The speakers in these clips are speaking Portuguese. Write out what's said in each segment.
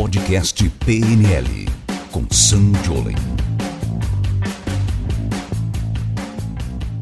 Podcast PNL com Sam Jolen.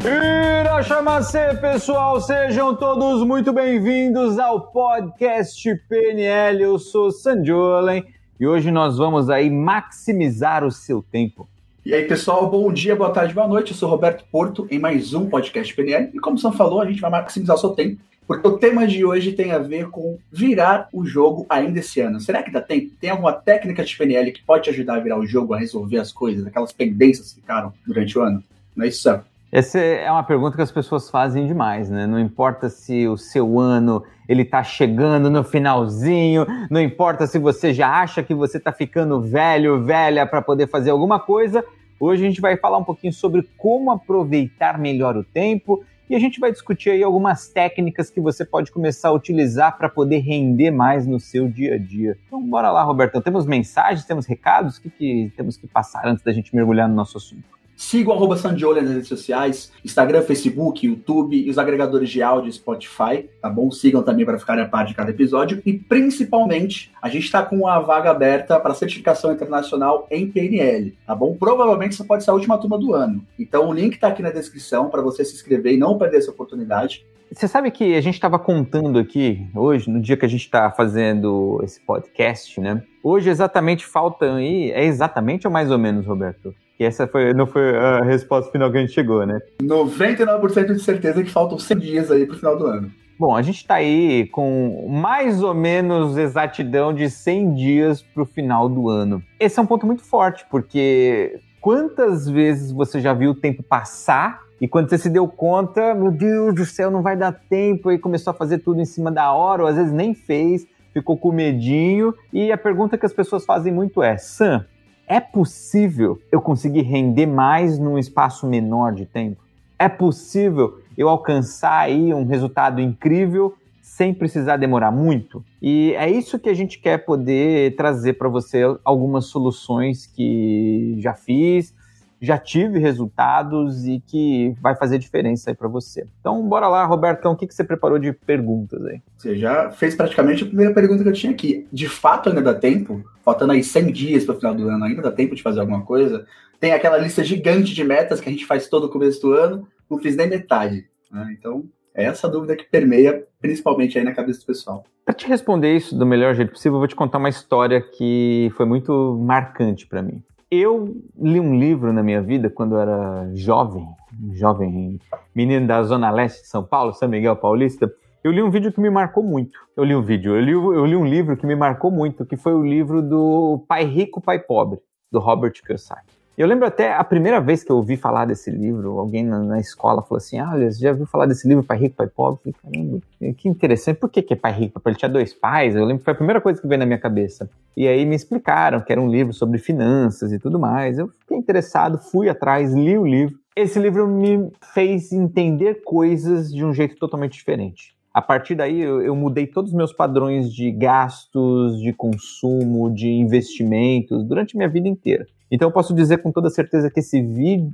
Irachamacê, pessoal, sejam todos muito bem-vindos ao podcast PNL. Eu sou Sam Jolen e hoje nós vamos aí maximizar o seu tempo. E aí, pessoal, bom dia, boa tarde, boa noite. Eu sou Roberto Porto em mais um podcast PNL. E como o Sam falou, a gente vai maximizar o seu tempo porque o tema de hoje tem a ver com virar o jogo ainda esse ano. Será que dá tempo? Tem alguma técnica de PNL que pode te ajudar a virar o jogo, a resolver as coisas, aquelas pendências que ficaram durante o ano? Não é isso, Sam? Essa é uma pergunta que as pessoas fazem demais, né? Não importa se o seu ano ele tá chegando no finalzinho, não importa se você já acha que você tá ficando velho, velha para poder fazer alguma coisa. Hoje a gente vai falar um pouquinho sobre como aproveitar melhor o tempo e a gente vai discutir aí algumas técnicas que você pode começar a utilizar para poder render mais no seu dia a dia. Então, bora lá, Roberto. Temos mensagens, temos recados? O que, que temos que passar antes da gente mergulhar no nosso assunto? Siga o arroba Sandioli nas redes sociais, Instagram, Facebook, YouTube e os agregadores de áudio Spotify, tá bom? Sigam também para ficarem a par de cada episódio. E principalmente, a gente está com a vaga aberta para certificação internacional em PNL, tá bom? Provavelmente essa pode ser a última turma do ano. Então o link está aqui na descrição para você se inscrever e não perder essa oportunidade. Você sabe que a gente estava contando aqui hoje, no dia que a gente está fazendo esse podcast, né? Hoje exatamente faltam aí, é exatamente ou mais ou menos, Roberto? E essa foi, não foi a resposta final que a gente chegou, né? 99% de certeza que faltam 100 dias aí pro final do ano. Bom, a gente está aí com mais ou menos exatidão de 100 dias para o final do ano. Esse é um ponto muito forte, porque quantas vezes você já viu o tempo passar e quando você se deu conta, meu Deus do céu, não vai dar tempo, e começou a fazer tudo em cima da hora, ou às vezes nem fez, ficou com medinho. E a pergunta que as pessoas fazem muito é: Sam, é possível eu conseguir render mais num espaço menor de tempo? É possível eu alcançar aí um resultado incrível sem precisar demorar muito? E é isso que a gente quer poder trazer para você algumas soluções que já fiz, já tive resultados e que vai fazer diferença aí para você. Então, bora lá, Robertão, o que, que você preparou de perguntas aí? Você já fez praticamente a primeira pergunta que eu tinha aqui. De fato ainda dá tempo? Faltando aí 100 dias para o final do ano, ainda dá tempo de fazer alguma coisa? Tem aquela lista gigante de metas que a gente faz todo o começo do ano, não fiz nem metade. Né? Então, é essa dúvida que permeia principalmente aí na cabeça do pessoal. Para te responder isso do melhor jeito possível, eu vou te contar uma história que foi muito marcante para mim. Eu li um livro na minha vida quando eu era jovem, jovem menino da Zona Leste de São Paulo, São Miguel Paulista. Eu li um vídeo que me marcou muito. Eu li um vídeo, eu li, eu li um livro que me marcou muito, que foi o livro do Pai Rico, Pai Pobre, do Robert Kiyosaki. Eu lembro até a primeira vez que eu ouvi falar desse livro, alguém na, na escola falou assim: ah, olha, você já ouviu falar desse livro, Pai Rico, Pai Pobre? Eu falei, caramba, que interessante. Por que, que é Pai Rico? Ele tinha dois pais. Eu lembro que foi a primeira coisa que veio na minha cabeça. E aí me explicaram que era um livro sobre finanças e tudo mais. Eu fiquei interessado, fui atrás, li o livro. Esse livro me fez entender coisas de um jeito totalmente diferente. A partir daí, eu, eu, mudei todos os meus padrões de gastos, de consumo, de investimentos durante minha vida inteira. Então eu posso dizer com toda certeza que esse,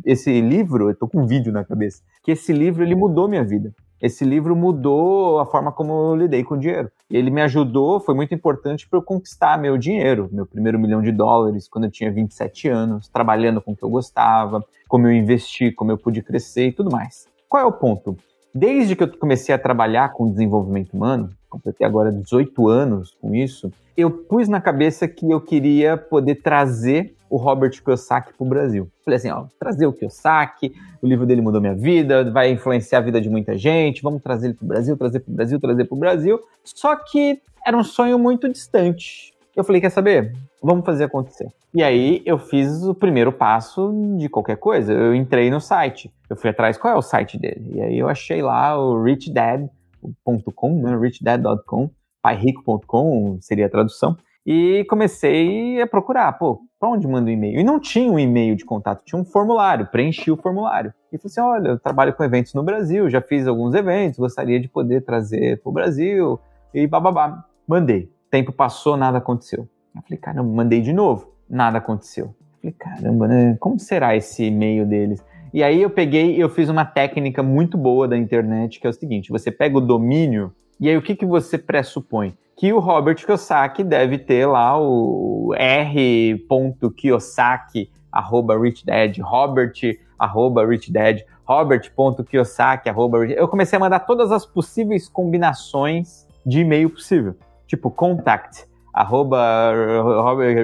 esse livro, eu tô com um vídeo na cabeça, que esse livro ele mudou minha vida. Esse livro mudou a forma como eu lidei com o dinheiro. Ele me ajudou, foi muito importante para eu conquistar meu dinheiro, meu primeiro milhão de dólares, quando eu tinha 27 anos, trabalhando com o que eu gostava, como eu investi, como eu pude crescer e tudo mais. Qual é o ponto? Desde que eu comecei a trabalhar com desenvolvimento humano, completei agora 18 anos com isso, eu pus na cabeça que eu queria poder trazer o Robert Kiyosaki para o Brasil. Falei assim, ó, trazer o Kiyosaki, o livro dele mudou minha vida, vai influenciar a vida de muita gente, vamos trazer ele para o Brasil, trazer para o Brasil, trazer para o Brasil. Só que era um sonho muito distante. Eu falei, quer saber? Vamos fazer acontecer. E aí eu fiz o primeiro passo de qualquer coisa. Eu entrei no site. Eu fui atrás, qual é o site dele? E aí eu achei lá o richdad.com, né? richdad.com, pairico.com seria a tradução. E comecei a procurar, pô, para onde manda o e-mail? E não tinha um e-mail de contato, tinha um formulário, preenchi o formulário. E falei assim: olha, eu trabalho com eventos no Brasil, já fiz alguns eventos, gostaria de poder trazer para o Brasil. E bababá. Mandei. Tempo passou, nada aconteceu. Eu falei, caramba, mandei de novo, nada aconteceu. Eu falei, caramba, né? Como será esse e-mail deles? E aí eu peguei, eu fiz uma técnica muito boa da internet, que é o seguinte: você pega o domínio e aí o que, que você pressupõe? que o Robert Kiyosaki deve ter lá o r.kiyosaki arroba richdad, robert arroba richdad, robert.kiyosaki arroba Eu comecei a mandar todas as possíveis combinações de e-mail possível, tipo contact arroba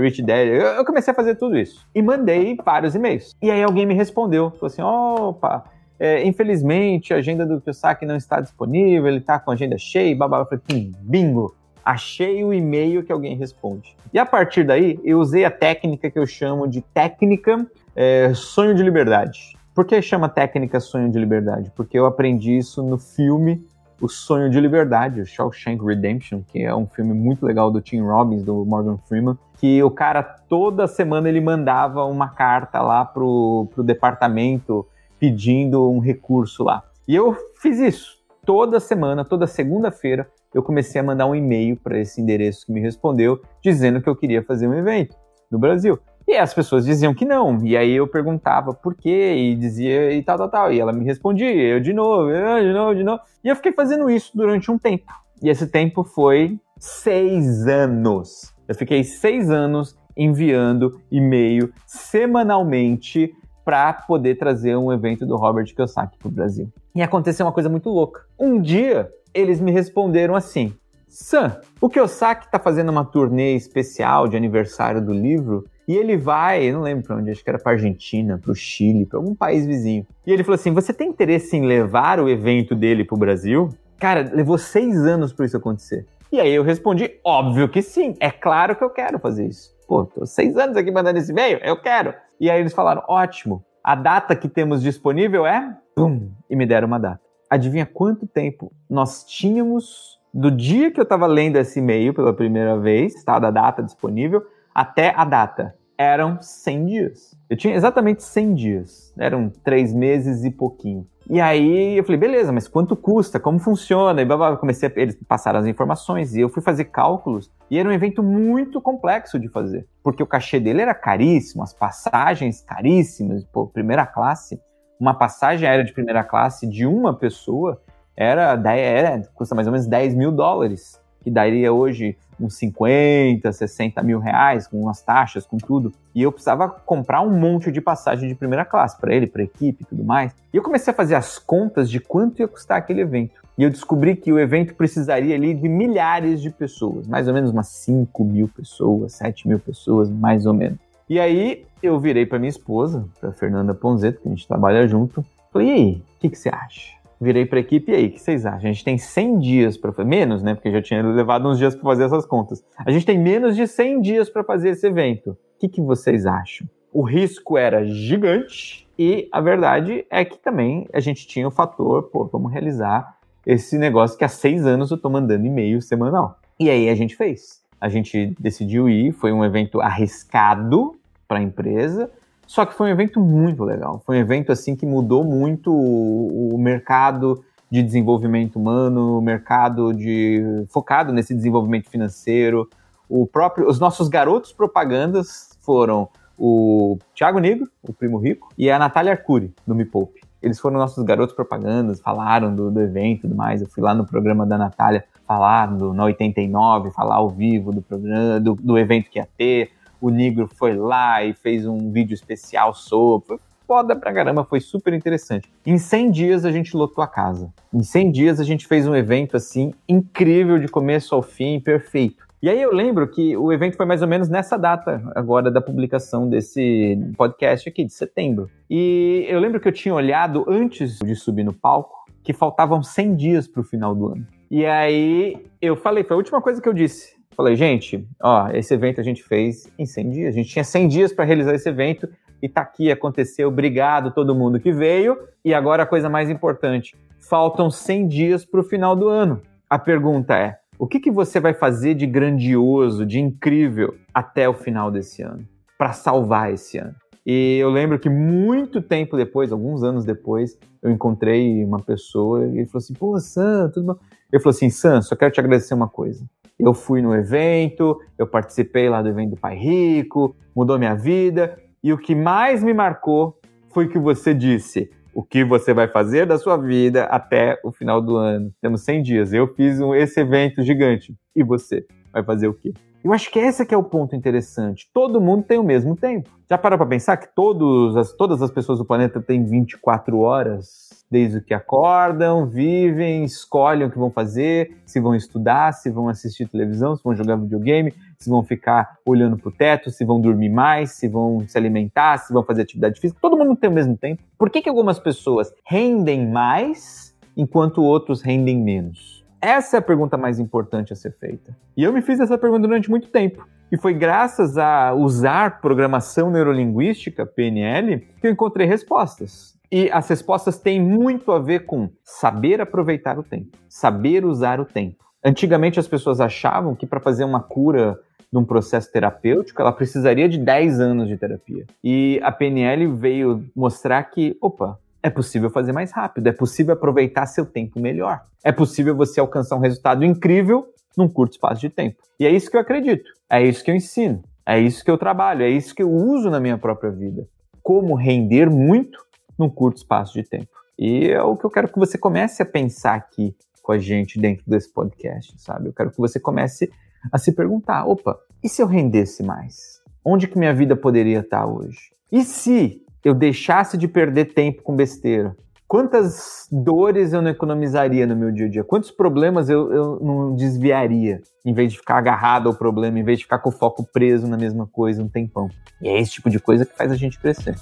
richdad. Eu comecei a fazer tudo isso e mandei vários e-mails. E aí alguém me respondeu, falou assim, opa, é, infelizmente a agenda do Kiyosaki não está disponível, ele está com a agenda cheia, babá. Eu falei, hum, bingo, achei o e-mail que alguém responde. E a partir daí, eu usei a técnica que eu chamo de técnica é, sonho de liberdade. Por que chama técnica sonho de liberdade? Porque eu aprendi isso no filme O Sonho de Liberdade, o Shawshank Redemption, que é um filme muito legal do Tim Robbins, do Morgan Freeman, que o cara toda semana ele mandava uma carta lá pro, pro departamento pedindo um recurso lá. E eu fiz isso toda semana, toda segunda-feira, eu comecei a mandar um e-mail para esse endereço que me respondeu, dizendo que eu queria fazer um evento no Brasil. E as pessoas diziam que não. E aí eu perguntava por quê, e dizia e tal, tal, tal. E ela me respondia, eu de novo, eu de novo, de novo. E eu fiquei fazendo isso durante um tempo. E esse tempo foi seis anos. Eu fiquei seis anos enviando e-mail semanalmente para poder trazer um evento do Robert Kiyosaki para o Brasil. E aconteceu uma coisa muito louca. Um dia eles me responderam assim: Sam, o Kiyosaki está fazendo uma turnê especial de aniversário do livro e ele vai, não lembro para onde, acho que era para Argentina, para o Chile, para algum país vizinho. E ele falou assim: Você tem interesse em levar o evento dele para o Brasil? Cara, levou seis anos para isso acontecer. E aí eu respondi: Óbvio que sim, é claro que eu quero fazer isso. Pô, tô seis anos aqui mandando esse e-mail, eu quero. E aí eles falaram: Ótimo, a data que temos disponível é. Pum, e me deram uma data adivinha quanto tempo nós tínhamos do dia que eu estava lendo esse e-mail pela primeira vez, tá, da data disponível, até a data? Eram 100 dias. Eu tinha exatamente 100 dias. Eram três meses e pouquinho. E aí eu falei, beleza, mas quanto custa? Como funciona? E blá, blá, comecei a eles passaram as informações e eu fui fazer cálculos e era um evento muito complexo de fazer, porque o cachê dele era caríssimo, as passagens caríssimas, pô, primeira classe uma passagem aérea de primeira classe de uma pessoa era, era custa mais ou menos 10 mil dólares, que daria hoje uns 50, 60 mil reais, com as taxas, com tudo. E eu precisava comprar um monte de passagem de primeira classe para ele, para a equipe e tudo mais. E eu comecei a fazer as contas de quanto ia custar aquele evento. E eu descobri que o evento precisaria ali de milhares de pessoas, mais ou menos umas 5 mil pessoas, 7 mil pessoas, mais ou menos. E aí eu virei para minha esposa, para Fernanda Ponzeto, que a gente trabalha junto. Falei, e aí, o que, que você acha? Virei para a equipe, e aí, o que vocês acham? A gente tem 100 dias para fazer, menos, né? Porque já tinha levado uns dias para fazer essas contas. A gente tem menos de 100 dias para fazer esse evento. O que, que vocês acham? O risco era gigante e a verdade é que também a gente tinha o fator, pô, vamos realizar esse negócio que há seis anos eu tô mandando e-mail semanal. E aí a gente fez. A gente decidiu ir, foi um evento arriscado, para a empresa. Só que foi um evento muito legal. Foi um evento assim que mudou muito o, o mercado de desenvolvimento humano, o mercado de focado nesse desenvolvimento financeiro. O próprio, os nossos garotos propagandas foram o Thiago Negro, o primo rico, e a Natália Arcuri, do Me Poupe. Eles foram nossos garotos propagandas, falaram do, do evento e tudo mais. Eu fui lá no programa da Natália falar do, no 89, falar ao vivo do programa, do, do evento que ia ter o Negro foi lá e fez um vídeo especial sobre. Foi foda pra caramba, foi super interessante. Em 100 dias a gente lotou a casa. Em 100 dias a gente fez um evento assim incrível de começo ao fim, perfeito. E aí eu lembro que o evento foi mais ou menos nessa data agora da publicação desse podcast aqui, de setembro. E eu lembro que eu tinha olhado antes de subir no palco que faltavam 100 dias para o final do ano. E aí eu falei, foi a última coisa que eu disse. Falei, gente, ó, esse evento a gente fez em 100 dias. A gente tinha 100 dias para realizar esse evento e tá aqui, aconteceu. Obrigado todo mundo que veio. E agora a coisa mais importante: faltam 100 dias para o final do ano. A pergunta é: o que, que você vai fazer de grandioso, de incrível até o final desse ano, para salvar esse ano? E eu lembro que muito tempo depois, alguns anos depois, eu encontrei uma pessoa e ele falou assim: pô, Sam, tudo bom? Ele falou assim: Sam, só quero te agradecer uma coisa. Eu fui no evento, eu participei lá do evento do Pai Rico, mudou minha vida. E o que mais me marcou foi que você disse: o que você vai fazer da sua vida até o final do ano. Temos 100 dias. Eu fiz um, esse evento gigante. E você vai fazer o quê? Eu acho que esse que é o ponto interessante. Todo mundo tem o mesmo tempo. Já parou para pensar que todos as, todas as pessoas do planeta têm 24 horas? Desde que acordam, vivem, escolhem o que vão fazer, se vão estudar, se vão assistir televisão, se vão jogar videogame, se vão ficar olhando para o teto, se vão dormir mais, se vão se alimentar, se vão fazer atividade física. Todo mundo tem o mesmo tempo. Por que, que algumas pessoas rendem mais enquanto outros rendem menos? Essa é a pergunta mais importante a ser feita. E eu me fiz essa pergunta durante muito tempo. E foi graças a usar programação neurolinguística, PNL, que eu encontrei respostas. E as respostas têm muito a ver com saber aproveitar o tempo, saber usar o tempo. Antigamente as pessoas achavam que para fazer uma cura de um processo terapêutico, ela precisaria de 10 anos de terapia. E a PNL veio mostrar que, opa, é possível fazer mais rápido, é possível aproveitar seu tempo melhor. É possível você alcançar um resultado incrível num curto espaço de tempo. E é isso que eu acredito, é isso que eu ensino, é isso que eu trabalho, é isso que eu uso na minha própria vida. Como render muito num curto espaço de tempo. E é o que eu quero que você comece a pensar aqui com a gente dentro desse podcast, sabe? Eu quero que você comece a se perguntar: opa, e se eu rendesse mais? Onde que minha vida poderia estar hoje? E se eu deixasse de perder tempo com besteira? Quantas dores eu não economizaria no meu dia a dia? Quantos problemas eu, eu não desviaria? Em vez de ficar agarrado ao problema, em vez de ficar com o foco preso na mesma coisa um tempão. E é esse tipo de coisa que faz a gente crescer.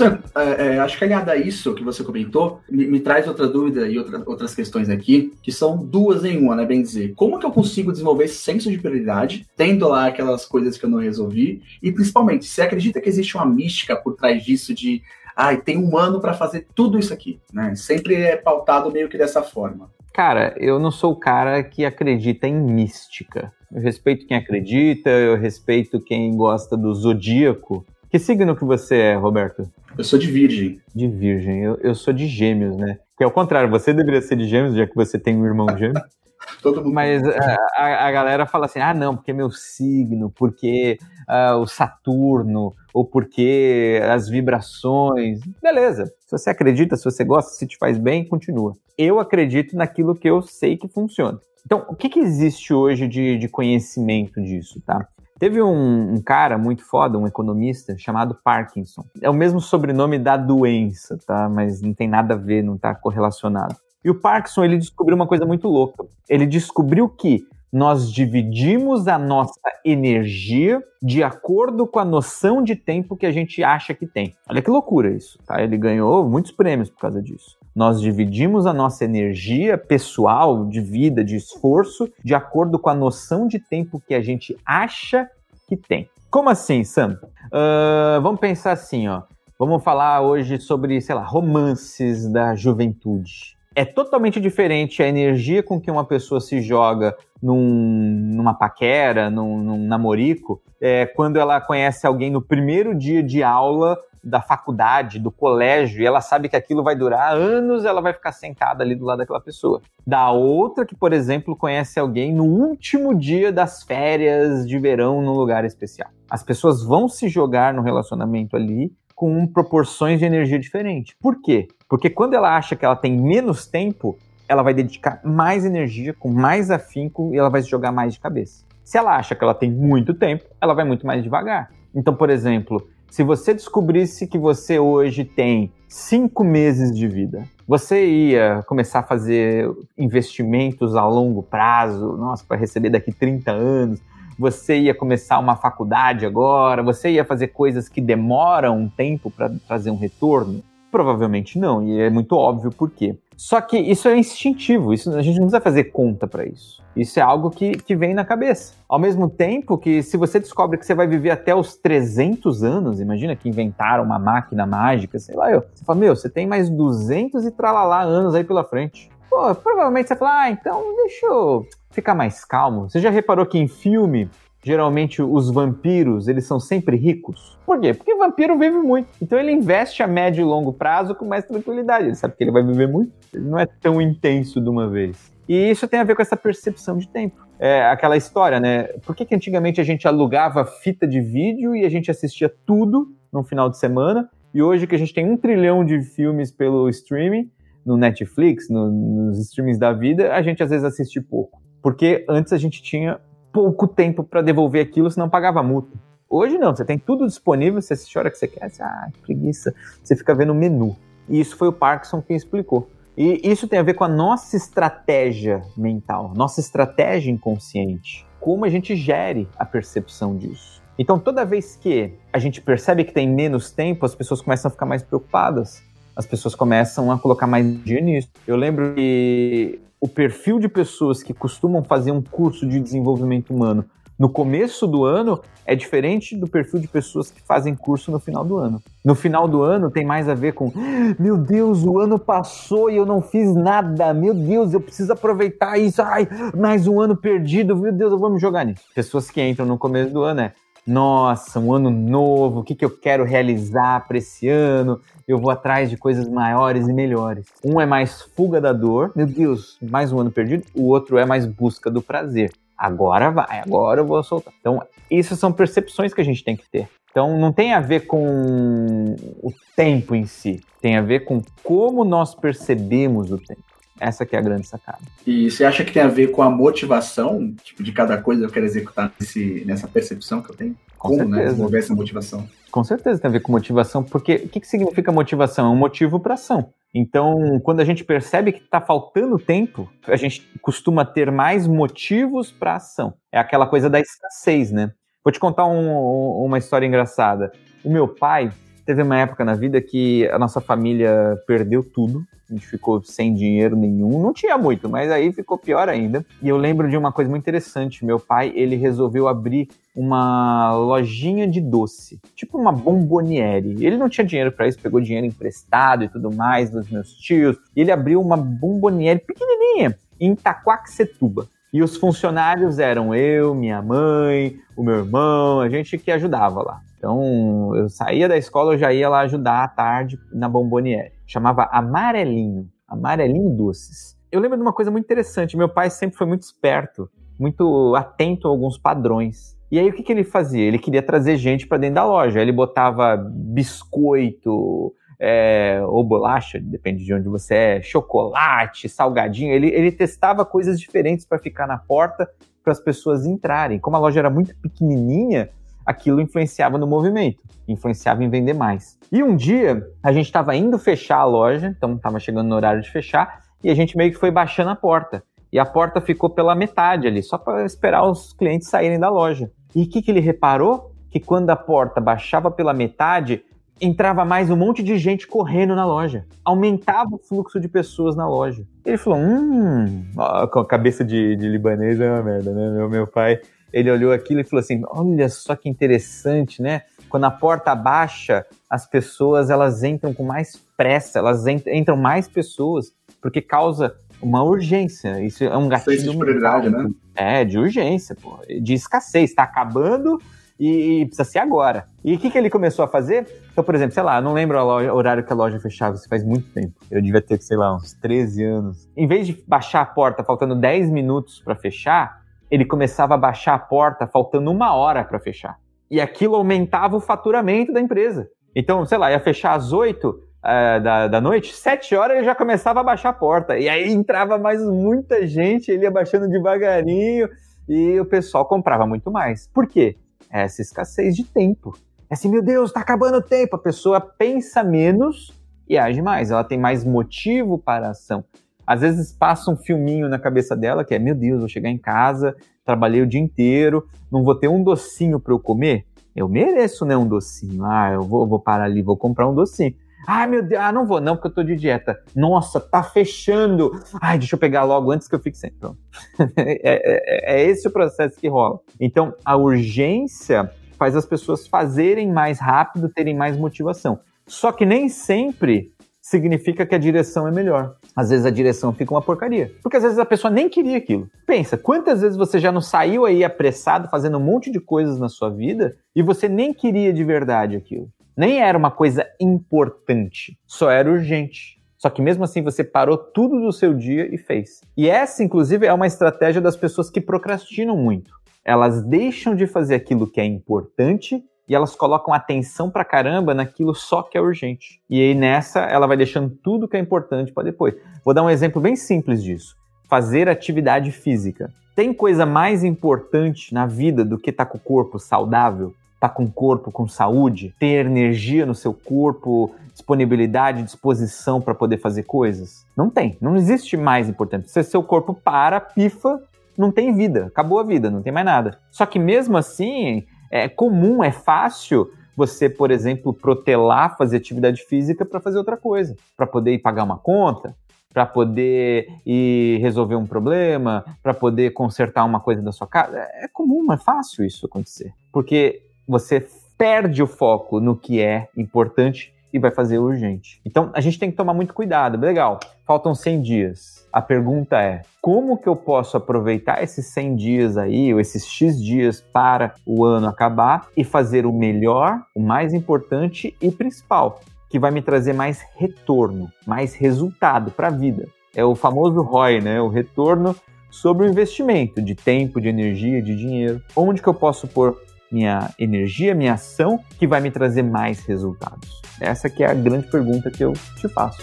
Sam, é, é, acho que aliado a isso que você comentou, me, me traz outra dúvida e outra, outras questões aqui, que são duas em uma, né, bem dizer. Como que eu consigo desenvolver esse senso de prioridade, tendo lá aquelas coisas que eu não resolvi? E principalmente, você acredita que existe uma mística por trás disso de ai, ah, tem um ano para fazer tudo isso aqui, né? Sempre é pautado meio que dessa forma. Cara, eu não sou o cara que acredita em mística. Eu respeito quem acredita, eu respeito quem gosta do zodíaco, que signo que você é, Roberto? Eu sou de virgem. De virgem. Eu, eu sou de gêmeos, né? Que é o contrário, você deveria ser de gêmeos, já que você tem um irmão gêmeo. Todo mundo. Mas a, a, a, galera fala assim: ah, não, porque é meu signo, porque uh, o Saturno, ou porque as vibrações. Beleza. Se você acredita, se você gosta, se te faz bem, continua. Eu acredito naquilo que eu sei que funciona. Então, o que, que existe hoje de, de conhecimento disso, tá? Teve um, um, cara muito foda, um economista, chamado Parkinson. É o mesmo sobrenome da doença, tá? Mas não tem nada a ver, não está correlacionado. E o Parkinson, ele descobriu uma coisa muito louca. Ele descobriu que nós dividimos a nossa energia de acordo com a noção de tempo que a gente acha que tem. Olha que loucura isso, tá? Ele ganhou muitos prêmios por causa disso. Nós dividimos a nossa energia pessoal, de vida, de esforço, de acordo com a noção de tempo que a gente acha que tem. Como assim, Sam? Uh, vamos pensar assim, ó. Vamos falar hoje sobre, sei lá, romances da juventude. É totalmente diferente a energia com que uma pessoa se joga num, numa paquera, num, num namorico, é, quando ela conhece alguém no primeiro dia de aula da faculdade, do colégio, e ela sabe que aquilo vai durar anos, ela vai ficar sentada ali do lado daquela pessoa. Da outra que, por exemplo, conhece alguém no último dia das férias de verão num lugar especial. As pessoas vão se jogar no relacionamento ali com proporções de energia diferentes. Por quê? Porque quando ela acha que ela tem menos tempo, ela vai dedicar mais energia, com mais afinco, e ela vai se jogar mais de cabeça. Se ela acha que ela tem muito tempo, ela vai muito mais devagar. Então, por exemplo, se você descobrisse que você hoje tem cinco meses de vida, você ia começar a fazer investimentos a longo prazo, nossa, para receber daqui 30 anos, você ia começar uma faculdade agora, você ia fazer coisas que demoram um tempo para trazer um retorno? Provavelmente não, e é muito óbvio por quê. Só que isso é instintivo, isso, a gente não precisa fazer conta para isso. Isso é algo que, que vem na cabeça. Ao mesmo tempo que, se você descobre que você vai viver até os 300 anos, imagina que inventaram uma máquina mágica, sei lá, eu, você fala, meu, você tem mais 200 e tralalá anos aí pela frente. Pô, provavelmente você fala, ah, então deixa eu ficar mais calmo. Você já reparou que em filme geralmente os vampiros, eles são sempre ricos. Por quê? Porque vampiro vive muito. Então ele investe a médio e longo prazo com mais tranquilidade. Ele sabe que ele vai viver muito. Ele não é tão intenso de uma vez. E isso tem a ver com essa percepção de tempo. é aquela história, né? Por que, que antigamente a gente alugava fita de vídeo e a gente assistia tudo no final de semana? E hoje que a gente tem um trilhão de filmes pelo streaming, no Netflix, no, nos streamings da vida, a gente às vezes assiste pouco. Porque antes a gente tinha pouco tempo para devolver aquilo, senão pagava multa. Hoje não, você tem tudo disponível, você assiste a hora que você quer, você, ah, que preguiça, você fica vendo o menu. E isso foi o Parkinson que explicou. E isso tem a ver com a nossa estratégia mental, nossa estratégia inconsciente. Como a gente gere a percepção disso. Então, toda vez que a gente percebe que tem menos tempo, as pessoas começam a ficar mais preocupadas. As pessoas começam a colocar mais dinheiro nisso. Eu lembro que o perfil de pessoas que costumam fazer um curso de desenvolvimento humano no começo do ano é diferente do perfil de pessoas que fazem curso no final do ano. No final do ano tem mais a ver com: meu Deus, o ano passou e eu não fiz nada. Meu Deus, eu preciso aproveitar isso. Ai, mais um ano perdido. Meu Deus, eu vou me jogar nisso. Pessoas que entram no começo do ano é: nossa, um ano novo, o que, que eu quero realizar para esse ano? Eu vou atrás de coisas maiores e melhores. Um é mais fuga da dor, meu Deus, mais um ano perdido. O outro é mais busca do prazer agora vai, agora eu vou soltar. Então, isso são percepções que a gente tem que ter. Então, não tem a ver com o tempo em si, tem a ver com como nós percebemos o tempo. Essa que é a grande sacada. E você acha que tem a ver com a motivação, tipo, de cada coisa eu quero executar nesse, nessa percepção que eu tenho? Com como, né, certeza. né, desenvolver essa motivação? Com certeza tem a ver com motivação, porque o que, que significa motivação? É um motivo para ação. Então, quando a gente percebe que está faltando tempo, a gente costuma ter mais motivos para ação. É aquela coisa da escassez, né? Vou te contar um, uma história engraçada. O meu pai teve uma época na vida que a nossa família perdeu tudo a gente ficou sem dinheiro nenhum, não tinha muito, mas aí ficou pior ainda. E eu lembro de uma coisa muito interessante, meu pai, ele resolveu abrir uma lojinha de doce, tipo uma bomboniere. Ele não tinha dinheiro para isso, pegou dinheiro emprestado e tudo mais dos meus tios. E ele abriu uma bomboniere pequenininha em Itaquaquecetuba. E os funcionários eram eu, minha mãe, o meu irmão, a gente que ajudava lá. Então, eu saía da escola, eu já ia lá ajudar à tarde na bomboniere chamava Amarelinho, Amarelinho Doces. Eu lembro de uma coisa muito interessante, meu pai sempre foi muito esperto, muito atento a alguns padrões. E aí o que, que ele fazia? Ele queria trazer gente para dentro da loja. Ele botava biscoito, é, ou bolacha, depende de onde você é, chocolate, salgadinho. Ele, ele testava coisas diferentes para ficar na porta para as pessoas entrarem. Como a loja era muito pequenininha, aquilo influenciava no movimento, influenciava em vender mais. E um dia a gente estava indo fechar a loja, então estava chegando no horário de fechar, e a gente meio que foi baixando a porta. E a porta ficou pela metade ali, só para esperar os clientes saírem da loja. E o que, que ele reparou? Que quando a porta baixava pela metade, entrava mais um monte de gente correndo na loja. Aumentava o fluxo de pessoas na loja. Ele falou: hum, com a cabeça de, de libanês é uma merda, né? Meu, meu pai ele olhou aquilo e falou assim: olha só que interessante, né? Quando a porta baixa, as pessoas elas entram com mais pressa, elas entram mais pessoas, porque causa uma urgência. Isso é um gatilho. de prioridade, né? É, de urgência, pô, de escassez. Está acabando e, e, precisa ser agora. E o que, que ele começou a fazer? Então, por exemplo, sei lá, não lembro o horário que a loja fechava, isso faz muito tempo. Eu devia ter, sei lá, uns 13 anos. Em vez de baixar a porta faltando 10 minutos para fechar, ele começava a baixar a porta faltando uma hora para fechar. E aquilo aumentava o faturamento da empresa. Então, sei lá, ia fechar às oito uh, da, da noite, sete horas ele já começava a baixar a porta. E aí entrava mais muita gente, ele ia baixando devagarinho e o pessoal comprava muito mais. Por quê? Essa escassez de tempo. É assim, meu Deus, está acabando o tempo. A pessoa pensa menos e age mais. Ela tem mais motivo para a ação. Às vezes passa um filminho na cabeça dela que é: meu Deus, vou chegar em casa, trabalhei o dia inteiro, não vou ter um docinho para eu comer. Eu mereço, né, um docinho. Ah, eu vou, vou parar ali, vou comprar um docinho. Ah, meu Deus, ah, não vou não, porque eu tô de dieta. Nossa, tá fechando. Ai, deixa eu pegar logo antes que eu fique sem. Pronto. é, é, é esse o processo que rola. Então, a urgência faz as pessoas fazerem mais rápido, terem mais motivação. Só que nem sempre significa que a direção é melhor. Às vezes a direção fica uma porcaria. Porque às vezes a pessoa nem queria aquilo. Pensa, quantas vezes você já não saiu aí apressado fazendo um monte de coisas na sua vida e você nem queria de verdade aquilo? Nem era uma coisa importante, só era urgente. Só que mesmo assim você parou tudo do seu dia e fez. E essa, inclusive, é uma estratégia das pessoas que procrastinam muito. Elas deixam de fazer aquilo que é importante e elas colocam atenção pra caramba naquilo só que é urgente. E aí nessa ela vai deixando tudo que é importante para depois. Vou dar um exemplo bem simples disso. Fazer atividade física. Tem coisa mais importante na vida do que estar tá com o corpo saudável? Tá com o corpo com saúde? Ter energia no seu corpo? Disponibilidade, disposição para poder fazer coisas? Não tem. Não existe mais importante. Se seu corpo para, pifa, não tem vida. Acabou a vida, não tem mais nada. Só que mesmo assim, é comum, é fácil você, por exemplo, protelar, fazer atividade física para fazer outra coisa, para poder ir pagar uma conta, para poder ir resolver um problema, para poder consertar uma coisa da sua casa. É comum, é fácil isso acontecer, porque você perde o foco no que é importante e vai fazer urgente. Então a gente tem que tomar muito cuidado. Legal, faltam 100 dias. A pergunta é: como que eu posso aproveitar esses 100 dias aí, ou esses X dias para o ano acabar e fazer o melhor, o mais importante e principal, que vai me trazer mais retorno, mais resultado para a vida? É o famoso ROI, né? O retorno sobre o investimento de tempo, de energia, de dinheiro. Onde que eu posso pôr minha energia, minha ação que vai me trazer mais resultados? Essa que é a grande pergunta que eu te faço.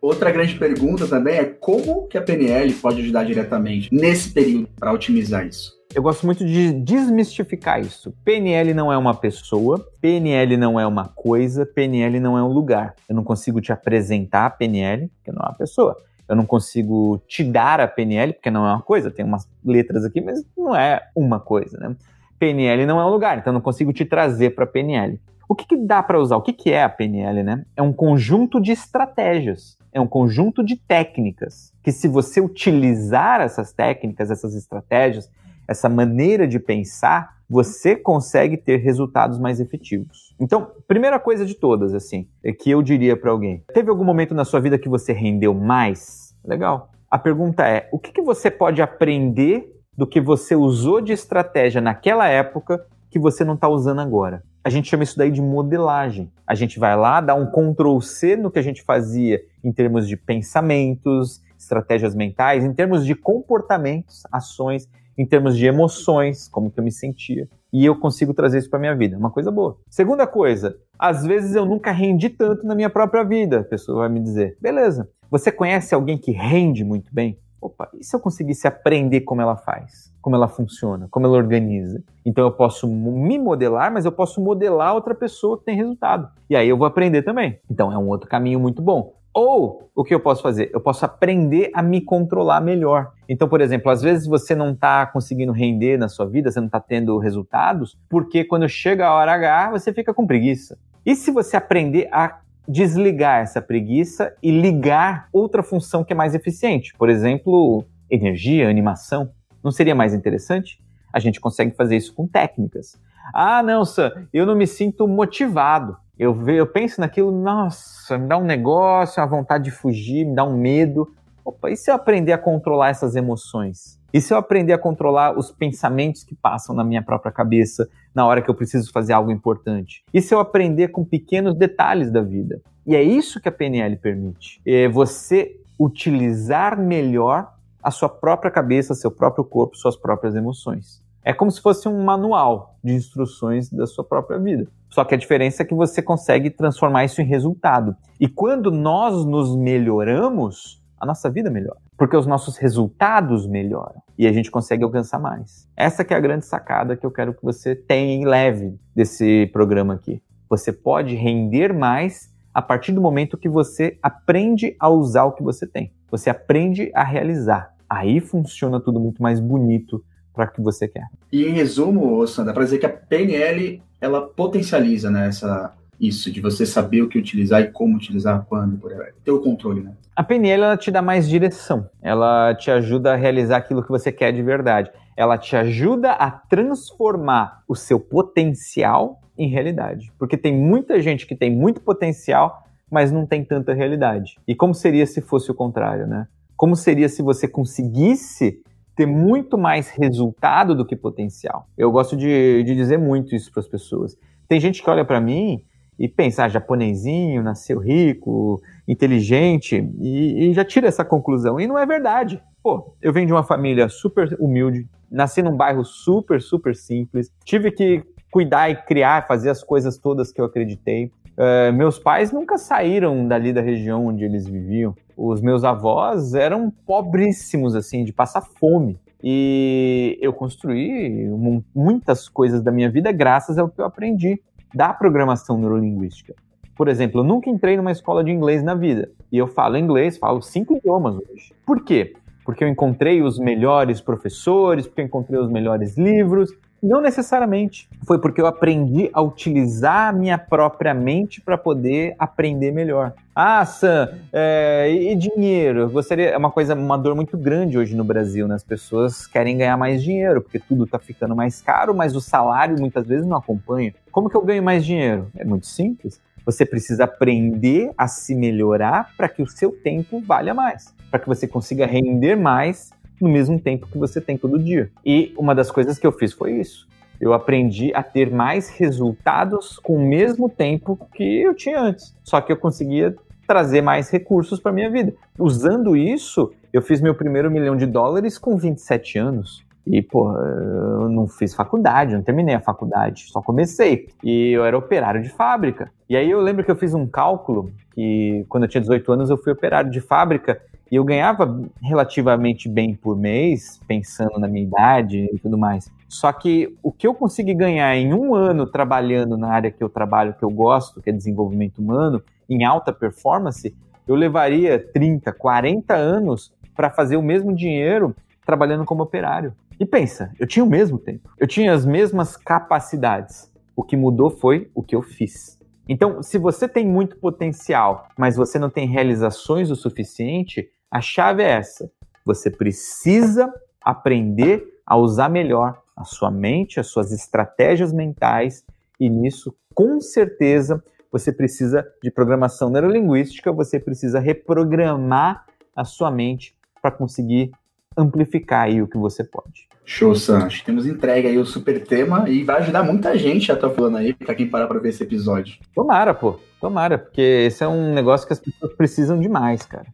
Outra grande pergunta também é como que a PNL pode ajudar diretamente nesse período para otimizar isso? Eu gosto muito de desmistificar isso. PNL não é uma pessoa, PNL não é uma coisa, PNL não é um lugar. Eu não consigo te apresentar a PNL, porque não é uma pessoa. Eu não consigo te dar a PNL, porque não é uma coisa. Tem umas letras aqui, mas não é uma coisa, né? PNL não é um lugar, então eu não consigo te trazer para PNL. O que, que dá para usar? O que, que é a PNL, né? É um conjunto de estratégias, é um conjunto de técnicas que, se você utilizar essas técnicas, essas estratégias, essa maneira de pensar, você consegue ter resultados mais efetivos. Então, primeira coisa de todas, assim, é que eu diria para alguém: teve algum momento na sua vida que você rendeu mais? Legal. A pergunta é: o que, que você pode aprender do que você usou de estratégia naquela época que você não está usando agora? A gente chama isso daí de modelagem. A gente vai lá, dá um Ctrl C no que a gente fazia em termos de pensamentos, estratégias mentais, em termos de comportamentos, ações em termos de emoções, como que eu me sentia. E eu consigo trazer isso para minha vida. Uma coisa boa. Segunda coisa, às vezes eu nunca rendi tanto na minha própria vida. A pessoa vai me dizer, beleza. Você conhece alguém que rende muito bem? Opa, e se eu conseguisse aprender como ela faz? Como ela funciona? Como ela organiza? Então eu posso me modelar, mas eu posso modelar outra pessoa que tem resultado. E aí eu vou aprender também. Então é um outro caminho muito bom. Ou o que eu posso fazer? Eu posso aprender a me controlar melhor. Então, por exemplo, às vezes você não está conseguindo render na sua vida, você não está tendo resultados, porque quando chega a hora H, você fica com preguiça. E se você aprender a desligar essa preguiça e ligar outra função que é mais eficiente? Por exemplo, energia, animação. Não seria mais interessante? A gente consegue fazer isso com técnicas. Ah, não, Sam, eu não me sinto motivado. Eu, ve, eu penso naquilo, nossa, me dá um negócio, uma vontade de fugir, me dá um medo. Opa, e se eu aprender a controlar essas emoções? E se eu aprender a controlar os pensamentos que passam na minha própria cabeça na hora que eu preciso fazer algo importante? E se eu aprender com pequenos detalhes da vida? E é isso que a PNL permite. É você utilizar melhor a sua própria cabeça, seu próprio corpo, suas próprias emoções. É como se fosse um manual de instruções da sua própria vida. Só que a diferença é que você consegue transformar isso em resultado. E quando nós nos melhoramos, a nossa vida melhora. Porque os nossos resultados melhoram. E a gente consegue alcançar mais. Essa que é a grande sacada que eu quero que você tenha em leve desse programa aqui. Você pode render mais a partir do momento que você aprende a usar o que você tem. Você aprende a realizar. Aí funciona tudo muito mais bonito para o que você quer. E em resumo, Sandra, para dizer que a PNL ela potencializa né, essa, isso, de você saber o que utilizar e como utilizar, quando, por aí. Ter o controle, né? A PNL ela te dá mais direção. Ela te ajuda a realizar aquilo que você quer de verdade. Ela te ajuda a transformar o seu potencial em realidade. Porque tem muita gente que tem muito potencial, mas não tem tanta realidade. E como seria se fosse o contrário, né? Como seria se você conseguisse ter muito mais resultado do que potencial? Eu gosto de, de dizer muito isso para as pessoas. Tem gente que olha para mim e pensa, ah, japonesinho, nasceu rico, inteligente, e, e, já tira essa conclusão. E não é verdade. Pô, eu venho de uma família super humilde, nasci num bairro super, super simples, tive que cuidar e criar, fazer as coisas todas que eu acreditei. Uh, meus pais nunca saíram dali da região onde eles viviam. Os meus avós eram pobríssimos, assim, de passar fome. E eu construí muitas coisas da minha vida graças ao que eu aprendi da programação neurolinguística. Por exemplo, eu nunca entrei numa escola de inglês na vida. E eu falo inglês, falo cinco idiomas hoje. Por quê? Porque eu encontrei os melhores professores, porque eu encontrei os melhores livros, não necessariamente. Foi porque eu aprendi a utilizar a minha própria mente para poder aprender melhor. Ah, Sam, é, e dinheiro? Gostaria, é uma coisa, uma dor muito grande hoje no Brasil, né? As pessoas querem ganhar mais dinheiro, porque tudo está ficando mais caro, mas o salário muitas vezes não acompanha. Como que eu ganho mais dinheiro? É muito simples. Você precisa aprender a se melhorar para que o seu tempo valha mais, para que você consiga render mais no mesmo tempo que você tem todo dia. E uma das coisas que eu fiz foi isso. Eu aprendi a ter mais resultados com o mesmo tempo que eu tinha antes. Só que eu conseguia trazer mais recursos para minha vida. Usando isso, eu fiz meu primeiro milhão de dólares com 27 anos. E, pô, eu não fiz faculdade, não terminei a faculdade, só comecei. E eu era operário de fábrica. E aí eu lembro que eu fiz um cálculo que, quando eu tinha 18 anos, eu fui operário de fábrica e eu ganhava relativamente bem por mês, pensando na minha idade e tudo mais. Só que o que eu consegui ganhar em um ano trabalhando na área que eu trabalho, que eu gosto, que é desenvolvimento humano, em alta performance, eu levaria 30, 40 anos para fazer o mesmo dinheiro trabalhando como operário. E pensa, eu tinha o mesmo tempo, eu tinha as mesmas capacidades. O que mudou foi o que eu fiz. Então, se você tem muito potencial, mas você não tem realizações o suficiente, a chave é essa. Você precisa aprender a usar melhor a sua mente, as suas estratégias mentais, e nisso, com certeza, você precisa de programação neurolinguística, você precisa reprogramar a sua mente para conseguir amplificar aí o que você pode. Show, que temos entregue aí o super tema e vai ajudar muita gente, já tô falando aí, para quem parar para ver esse episódio. Tomara, pô. Tomara, porque esse é um negócio que as pessoas precisam demais, cara.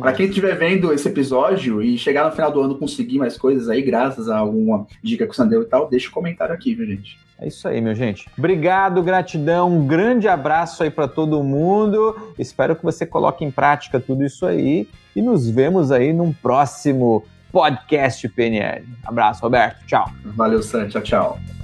Para quem estiver vendo esse episódio e chegar no final do ano conseguir mais coisas aí, graças a alguma dica que o Sandeu e tal, deixa o um comentário aqui, viu, gente? É isso aí, meu gente. Obrigado, gratidão, um grande abraço aí para todo mundo. Espero que você coloque em prática tudo isso aí e nos vemos aí num próximo podcast PNL. Abraço, Roberto. Tchau. Valeu, Sam. Tchau, tchau.